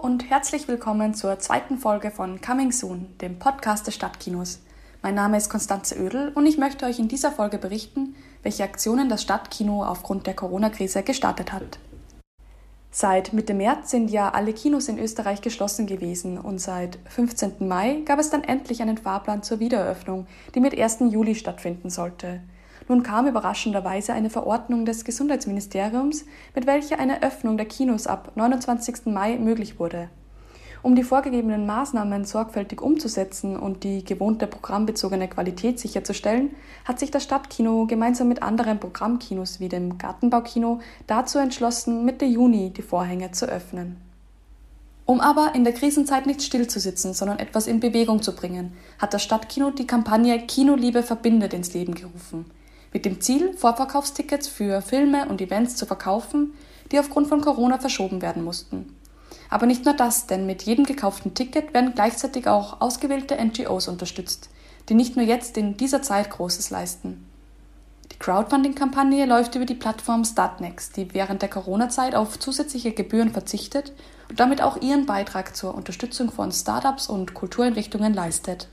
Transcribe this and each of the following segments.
und herzlich willkommen zur zweiten Folge von Coming Soon, dem Podcast des Stadtkinos. Mein Name ist Konstanze Oedel und ich möchte euch in dieser Folge berichten, welche Aktionen das Stadtkino aufgrund der Corona-Krise gestartet hat. Seit Mitte März sind ja alle Kinos in Österreich geschlossen gewesen und seit 15. Mai gab es dann endlich einen Fahrplan zur Wiedereröffnung, die mit 1. Juli stattfinden sollte. Nun kam überraschenderweise eine Verordnung des Gesundheitsministeriums, mit welcher eine Öffnung der Kinos ab 29. Mai möglich wurde. Um die vorgegebenen Maßnahmen sorgfältig umzusetzen und die gewohnte programmbezogene Qualität sicherzustellen, hat sich das Stadtkino gemeinsam mit anderen Programmkinos wie dem Gartenbaukino dazu entschlossen, Mitte Juni die Vorhänge zu öffnen. Um aber in der Krisenzeit nicht stillzusitzen, sondern etwas in Bewegung zu bringen, hat das Stadtkino die Kampagne Kinoliebe verbindet ins Leben gerufen mit dem Ziel, Vorverkaufstickets für Filme und Events zu verkaufen, die aufgrund von Corona verschoben werden mussten. Aber nicht nur das, denn mit jedem gekauften Ticket werden gleichzeitig auch ausgewählte NGOs unterstützt, die nicht nur jetzt in dieser Zeit Großes leisten. Die Crowdfunding-Kampagne läuft über die Plattform Startnext, die während der Corona-Zeit auf zusätzliche Gebühren verzichtet und damit auch ihren Beitrag zur Unterstützung von Startups und Kultureinrichtungen leistet.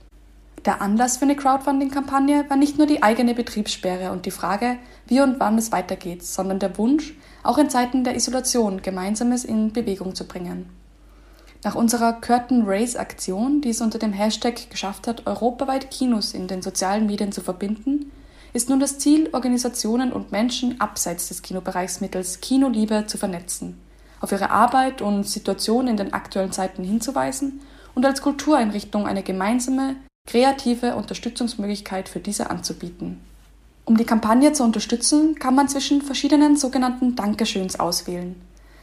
Der Anlass für eine Crowdfunding-Kampagne war nicht nur die eigene Betriebssperre und die Frage, wie und wann es weitergeht, sondern der Wunsch, auch in Zeiten der Isolation Gemeinsames in Bewegung zu bringen. Nach unserer Curtain Race Aktion, die es unter dem Hashtag geschafft hat, europaweit Kinos in den sozialen Medien zu verbinden, ist nun das Ziel, Organisationen und Menschen abseits des Kinobereichs mittels Kinoliebe zu vernetzen, auf ihre Arbeit und Situation in den aktuellen Zeiten hinzuweisen und als Kultureinrichtung eine gemeinsame, kreative Unterstützungsmöglichkeit für diese anzubieten. Um die Kampagne zu unterstützen, kann man zwischen verschiedenen sogenannten Dankeschöns auswählen.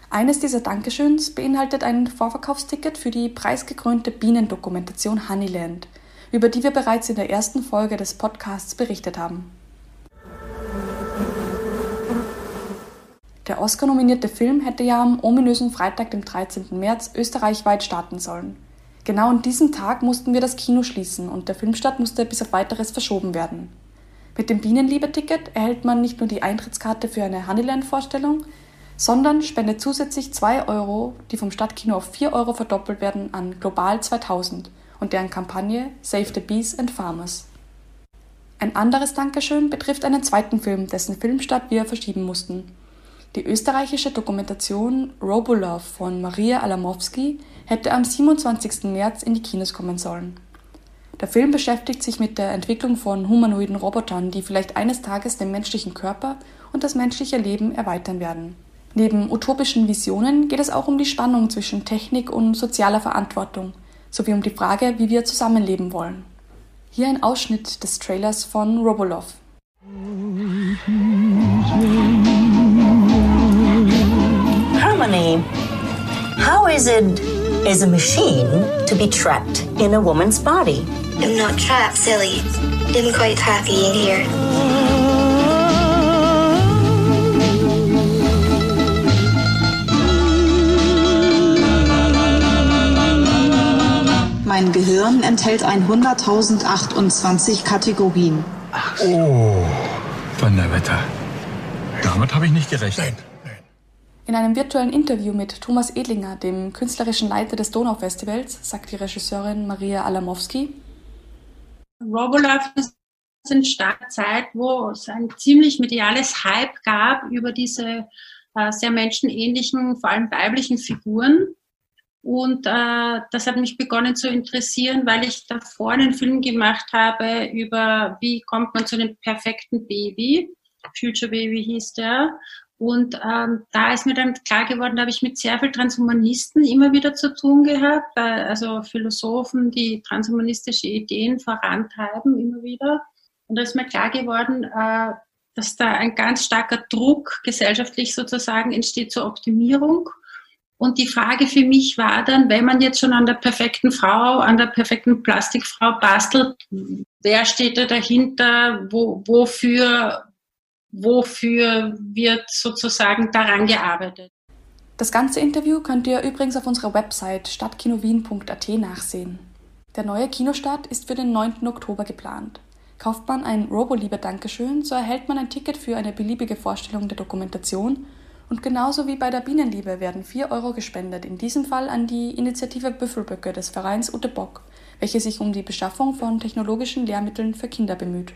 Eines dieser Dankeschöns beinhaltet ein Vorverkaufsticket für die preisgekrönte Bienendokumentation Honeyland, über die wir bereits in der ersten Folge des Podcasts berichtet haben. Der Oscar-nominierte Film hätte ja am ominösen Freitag, dem 13. März, österreichweit starten sollen. Genau an diesem Tag mussten wir das Kino schließen und der Filmstart musste bis auf weiteres verschoben werden. Mit dem Bienenliebe-Ticket erhält man nicht nur die Eintrittskarte für eine Honeyland-Vorstellung, sondern spendet zusätzlich 2 Euro, die vom Stadtkino auf 4 Euro verdoppelt werden, an Global 2000 und deren Kampagne Save the Bees and Farmers. Ein anderes Dankeschön betrifft einen zweiten Film, dessen Filmstart wir verschieben mussten. Die österreichische Dokumentation Robolove von Maria Alamowski hätte am 27. März in die Kinos kommen sollen. Der Film beschäftigt sich mit der Entwicklung von humanoiden Robotern, die vielleicht eines Tages den menschlichen Körper und das menschliche Leben erweitern werden. Neben utopischen Visionen geht es auch um die Spannung zwischen Technik und sozialer Verantwortung, sowie um die Frage, wie wir zusammenleben wollen. Hier ein Ausschnitt des Trailers von Robolov. Harmony. How is it as a machine to be trapped in a woman's body? I'm not trapped, silly. I'm quite happy in here. Mein Gehirn enthält 100.028 Kategorien. Oh, Donnerwetter. Damit habe ich nicht gerechnet. In einem virtuellen Interview mit Thomas Edlinger, dem künstlerischen Leiter des Donaufestivals, sagt die Regisseurin Maria Alamowski. Robolove ist eine starke Zeit, wo es ein ziemlich mediales Hype gab über diese äh, sehr menschenähnlichen, vor allem weiblichen Figuren. Und äh, das hat mich begonnen zu interessieren, weil ich davor einen Film gemacht habe über, wie kommt man zu einem perfekten Baby. Future Baby hieß der. Und ähm, da ist mir dann klar geworden, da habe ich mit sehr vielen Transhumanisten immer wieder zu tun gehabt, also Philosophen, die transhumanistische Ideen vorantreiben, immer wieder. Und da ist mir klar geworden, äh, dass da ein ganz starker Druck gesellschaftlich sozusagen entsteht zur Optimierung. Und die Frage für mich war dann, wenn man jetzt schon an der perfekten Frau, an der perfekten Plastikfrau bastelt, wer steht da dahinter, wo, wofür, wofür wird sozusagen daran gearbeitet. Das ganze Interview könnt ihr übrigens auf unserer Website stadtkinowien.at nachsehen. Der neue Kinostart ist für den 9. Oktober geplant. Kauft man ein Robo-Liebe Dankeschön, so erhält man ein Ticket für eine beliebige Vorstellung der Dokumentation Und genauso wie bei der Bienenliebe werden 4 Euro gespendet, in diesem Fall an die Initiative Büffelböcke des Vereins Ute Bock, welche sich um die Beschaffung von technologischen Lehrmitteln für Kinder bemüht.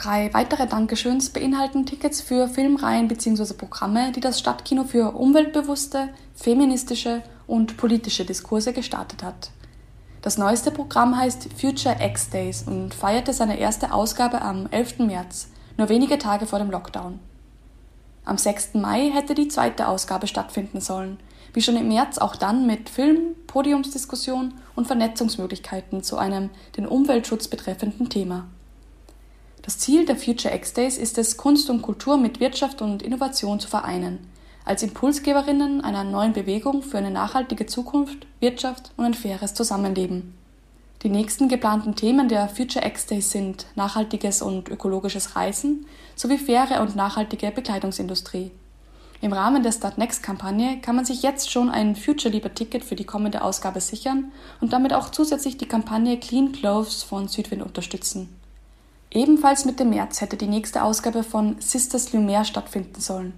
Drei weitere Dankeschöns beinhalten Tickets für Filmreihen bzw. Programme, die das Stadtkino für umweltbewusste, feministische und politische Diskurse gestartet hat. Das neueste Programm heißt Future X Days und feierte seine erste Ausgabe am 11. März, nur wenige Tage vor dem Lockdown. Am 6. Mai hätte die zweite Ausgabe stattfinden sollen, wie schon im März auch dann mit Film, Podiumsdiskussion und Vernetzungsmöglichkeiten zu einem den Umweltschutz betreffenden Thema. Das Ziel der Future X Days ist es, Kunst und Kultur mit Wirtschaft und Innovation zu vereinen, als Impulsgeberinnen einer neuen Bewegung für eine nachhaltige Zukunft, Wirtschaft und ein faires Zusammenleben. Die nächsten geplanten Themen der Future X Days sind nachhaltiges und ökologisches Reisen sowie faire und nachhaltige Bekleidungsindustrie. Im Rahmen der Startnext-Kampagne kann man sich jetzt schon ein Future Lieber Ticket für die kommende Ausgabe sichern und damit auch zusätzlich die Kampagne Clean Clothes von Südwind unterstützen. Ebenfalls Mitte März hätte die nächste Ausgabe von Sisters Lumière stattfinden sollen.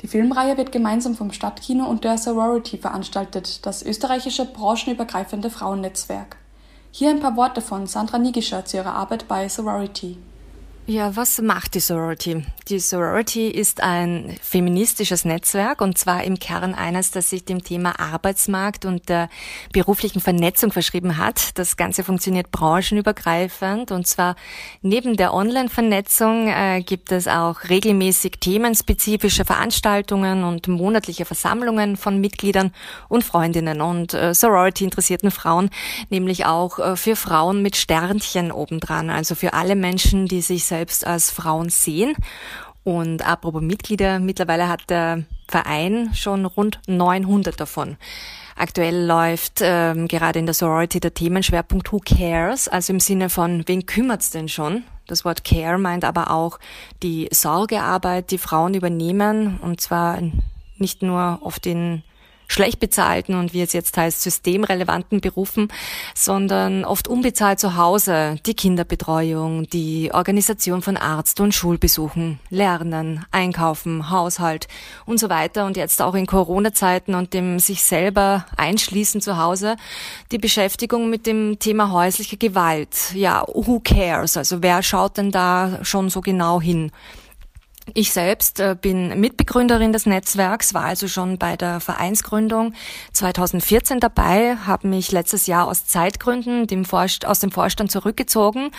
Die Filmreihe wird gemeinsam vom Stadtkino und der Sorority veranstaltet, das österreichische branchenübergreifende Frauennetzwerk. Hier ein paar Worte von Sandra Nigischer zu ihrer Arbeit bei Sorority. Ja, was macht die Sorority? Die Sorority ist ein feministisches Netzwerk und zwar im Kern eines, das sich dem Thema Arbeitsmarkt und der beruflichen Vernetzung verschrieben hat. Das Ganze funktioniert branchenübergreifend und zwar neben der Online-Vernetzung äh, gibt es auch regelmäßig themenspezifische Veranstaltungen und monatliche Versammlungen von Mitgliedern und Freundinnen und äh, Sorority-interessierten Frauen, nämlich auch äh, für Frauen mit Sternchen obendran, also für alle Menschen, die sich selbst als Frauen sehen. Und apropos Mitglieder, mittlerweile hat der Verein schon rund 900 davon. Aktuell läuft ähm, gerade in der Sorority der Themenschwerpunkt Who Cares, also im Sinne von wen kümmert's denn schon? Das Wort Care meint aber auch die Sorgearbeit, die Frauen übernehmen, und zwar nicht nur auf den schlecht bezahlten und wie es jetzt heißt, systemrelevanten Berufen, sondern oft unbezahlt zu Hause die Kinderbetreuung, die Organisation von Arzt- und Schulbesuchen, Lernen, Einkaufen, Haushalt und so weiter und jetzt auch in Corona-Zeiten und dem sich selber einschließen zu Hause, die Beschäftigung mit dem Thema häusliche Gewalt. Ja, who cares? Also wer schaut denn da schon so genau hin? Ich selbst äh, bin Mitbegründerin des Netzwerks, war also schon bei der Vereinsgründung 2014 dabei, habe mich letztes Jahr aus Zeitgründen dem aus dem Vorstand zurückgezogen.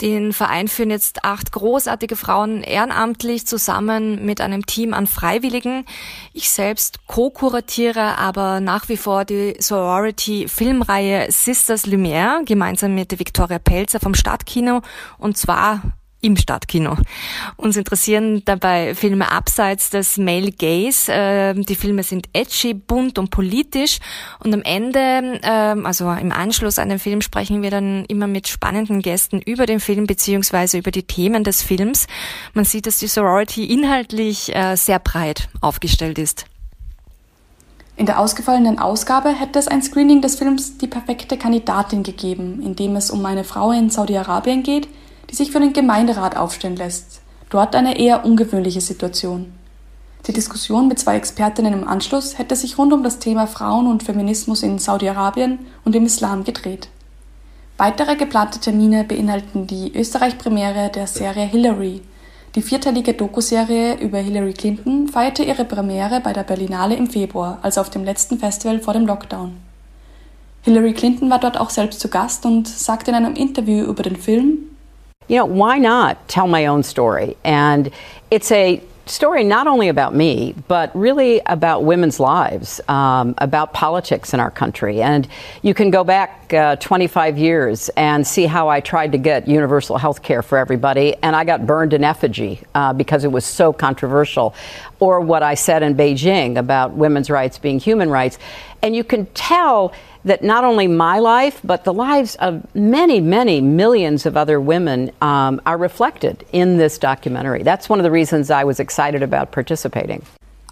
Den Verein führen jetzt acht großartige Frauen ehrenamtlich zusammen mit einem Team an Freiwilligen. Ich selbst co-kuratiere aber nach wie vor die Sorority Filmreihe Sisters Lumière gemeinsam mit Victoria Pelzer vom Stadtkino und zwar im Stadtkino. Uns interessieren dabei Filme abseits des Male Gaze. Ähm, die Filme sind edgy, bunt und politisch. Und am Ende, ähm, also im Anschluss an den Film, sprechen wir dann immer mit spannenden Gästen über den Film beziehungsweise über die Themen des Films. Man sieht, dass die Sorority inhaltlich äh, sehr breit aufgestellt ist. In der ausgefallenen Ausgabe hätte es ein Screening des Films Die perfekte Kandidatin gegeben, in dem es um eine Frau in Saudi-Arabien geht, die sich für den Gemeinderat aufstellen lässt. Dort eine eher ungewöhnliche Situation. Die Diskussion mit zwei Expertinnen im Anschluss hätte sich rund um das Thema Frauen und Feminismus in Saudi-Arabien und im Islam gedreht. Weitere geplante Termine beinhalten die Österreich-Premiere der Serie Hillary. Die vierteilige Dokuserie über Hillary Clinton feierte ihre Premiere bei der Berlinale im Februar, also auf dem letzten Festival vor dem Lockdown. Hillary Clinton war dort auch selbst zu Gast und sagte in einem Interview über den Film, you know, why not tell my own story? And it's a story not only about me, but really about women's lives, um, about politics in our country. And you can go back uh, 25 years and see how I tried to get universal health care for everybody, and I got burned in effigy uh, because it was so controversial. Or what I said in Beijing about women's rights being human rights. And you can tell that not only my life, but the lives of many, many millions of other women um, are reflected in this documentary. That's one of the reasons I was excited about participating.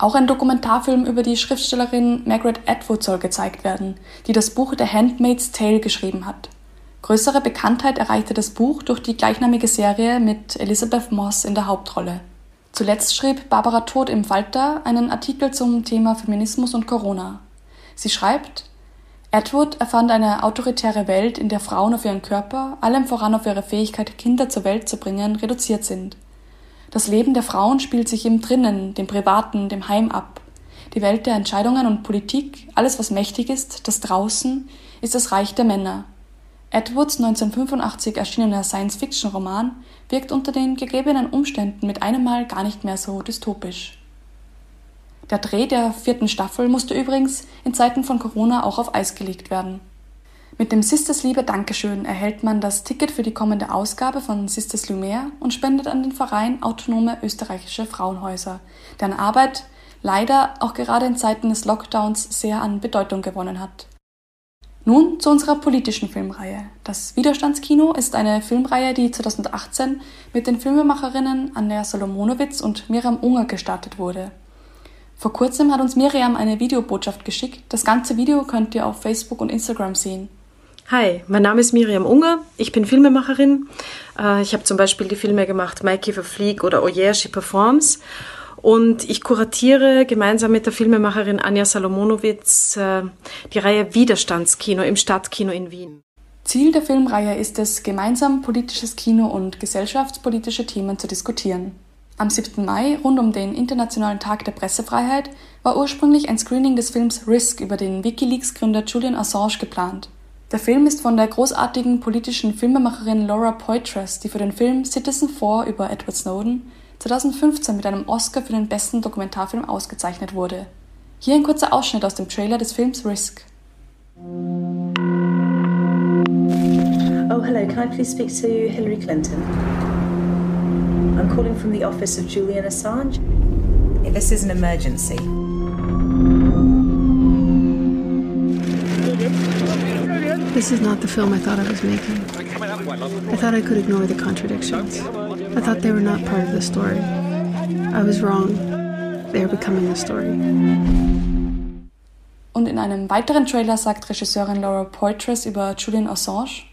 Auch ein Dokumentarfilm über die Schriftstellerin Margaret Atwood soll gezeigt werden, die das Buch The Handmaid's Tale geschrieben hat. Größere Bekanntheit erreichte das Buch durch die gleichnamige Serie mit Elizabeth Moss in der Hauptrolle. Zuletzt schrieb Barbara Todt im Falter einen Artikel zum Thema Feminismus und Corona. Sie schreibt, Edward erfand eine autoritäre Welt, in der Frauen auf ihren Körper, allem voran auf ihre Fähigkeit, Kinder zur Welt zu bringen, reduziert sind. Das Leben der Frauen spielt sich im Drinnen, dem Privaten, dem Heim ab. Die Welt der Entscheidungen und Politik, alles was mächtig ist, das Draußen, ist das Reich der Männer. Edwards 1985 erschienener Science-Fiction-Roman wirkt unter den gegebenen Umständen mit einem Mal gar nicht mehr so dystopisch. Der Dreh der vierten Staffel musste übrigens in Zeiten von Corona auch auf Eis gelegt werden. Mit dem Sisters Liebe Dankeschön erhält man das Ticket für die kommende Ausgabe von Sisters Lumière und spendet an den Verein Autonome Österreichische Frauenhäuser, deren Arbeit leider auch gerade in Zeiten des Lockdowns sehr an Bedeutung gewonnen hat. Nun zu unserer politischen Filmreihe. Das Widerstandskino ist eine Filmreihe, die 2018 mit den Filmemacherinnen Anja Solomonowitz und Miriam Unger gestartet wurde. Vor kurzem hat uns Miriam eine Videobotschaft geschickt. Das ganze Video könnt ihr auf Facebook und Instagram sehen. Hi, mein Name ist Miriam Unger. Ich bin Filmemacherin. Äh, ich habe zum Beispiel die Filme gemacht Mikey Verflieg oder Yeah, She Performs. Und ich kuratiere gemeinsam mit der Filmemacherin Anja Salomonowitz äh, die Reihe Widerstandskino im Stadtkino in Wien. Ziel der Filmreihe ist es, gemeinsam politisches Kino und gesellschaftspolitische Themen zu diskutieren. Am 7. Mai, rund um den Internationalen Tag der Pressefreiheit, war ursprünglich ein Screening des Films Risk über den Wikileaks-Gründer Julian Assange geplant. Der Film ist von der großartigen politischen Filmemacherin Laura Poitras, die für den Film Citizen 4 über Edward Snowden 2015 mit einem Oscar für den besten Dokumentarfilm ausgezeichnet wurde. Hier ein kurzer Ausschnitt aus dem Trailer des Films Risk. Oh, hello, can I please speak to Hillary Clinton? I'm calling from the office of Julian Assange. This is an emergency. This is not the film I thought I was making. I thought I could ignore the contradictions. I thought they were not part of the story. I was wrong. They are becoming the story. Und in einem weiteren Trailer sagt Regisseurin Laura Poitras über Julian Assange,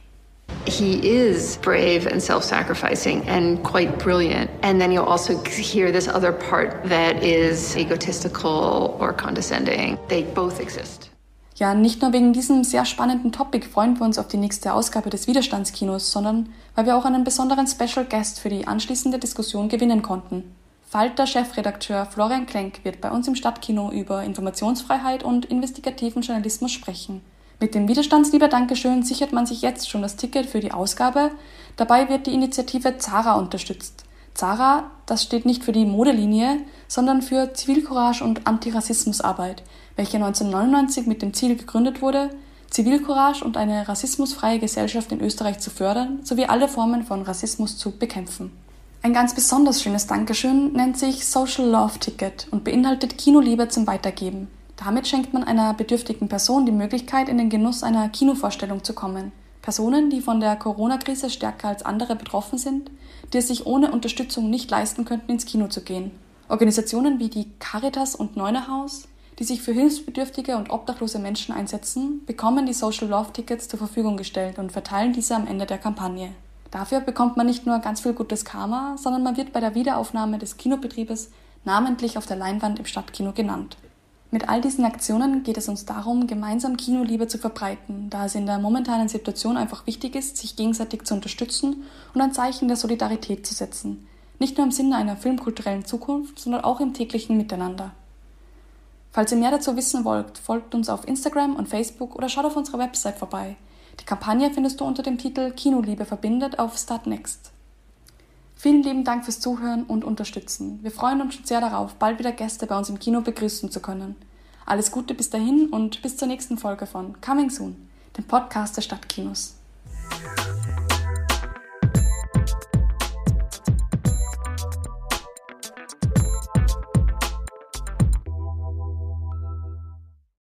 he is brave and self sacrificing and quite brilliant. And then you'll also hear this other part that is egotistical or condescending. They both exist. Ja, nicht nur wegen diesem sehr spannenden Topic freuen wir uns auf die nächste Ausgabe des Widerstandskinos, sondern weil wir auch einen besonderen Special Guest für die anschließende Diskussion gewinnen konnten. Falter-Chefredakteur Florian Klenk wird bei uns im Stadtkino über Informationsfreiheit und investigativen Journalismus sprechen. Mit dem Widerstandslieber Dankeschön sichert man sich jetzt schon das Ticket für die Ausgabe. Dabei wird die Initiative Zara unterstützt. Zara, das steht nicht für die Modelinie, sondern für Zivilcourage und Antirassismusarbeit, welche 1999 mit dem Ziel gegründet wurde, Zivilcourage und eine rassismusfreie Gesellschaft in Österreich zu fördern sowie alle Formen von Rassismus zu bekämpfen. Ein ganz besonders schönes Dankeschön nennt sich Social Love Ticket und beinhaltet Kinoliebe zum Weitergeben. Damit schenkt man einer bedürftigen Person die Möglichkeit, in den Genuss einer Kinovorstellung zu kommen. Personen, die von der Corona-Krise stärker als andere betroffen sind, die es sich ohne Unterstützung nicht leisten könnten, ins Kino zu gehen. Organisationen wie die Caritas und Neunerhaus, die sich für hilfsbedürftige und obdachlose Menschen einsetzen, bekommen die Social Love Tickets zur Verfügung gestellt und verteilen diese am Ende der Kampagne. Dafür bekommt man nicht nur ganz viel gutes Karma, sondern man wird bei der Wiederaufnahme des Kinobetriebes namentlich auf der Leinwand im Stadtkino genannt. Mit all diesen Aktionen geht es uns darum, gemeinsam Kinoliebe zu verbreiten, da es in der momentanen Situation einfach wichtig ist, sich gegenseitig zu unterstützen und ein Zeichen der Solidarität zu setzen. Nicht nur im Sinne einer filmkulturellen Zukunft, sondern auch im täglichen Miteinander. Falls ihr mehr dazu wissen wollt, folgt uns auf Instagram und Facebook oder schaut auf unserer Website vorbei. Die Kampagne findest du unter dem Titel Kinoliebe verbindet auf Startnext. Vielen lieben Dank fürs Zuhören und Unterstützen. Wir freuen uns schon sehr darauf, bald wieder Gäste bei uns im Kino begrüßen zu können. Alles Gute bis dahin und bis zur nächsten Folge von Coming Soon, dem Podcast der Stadtkinos.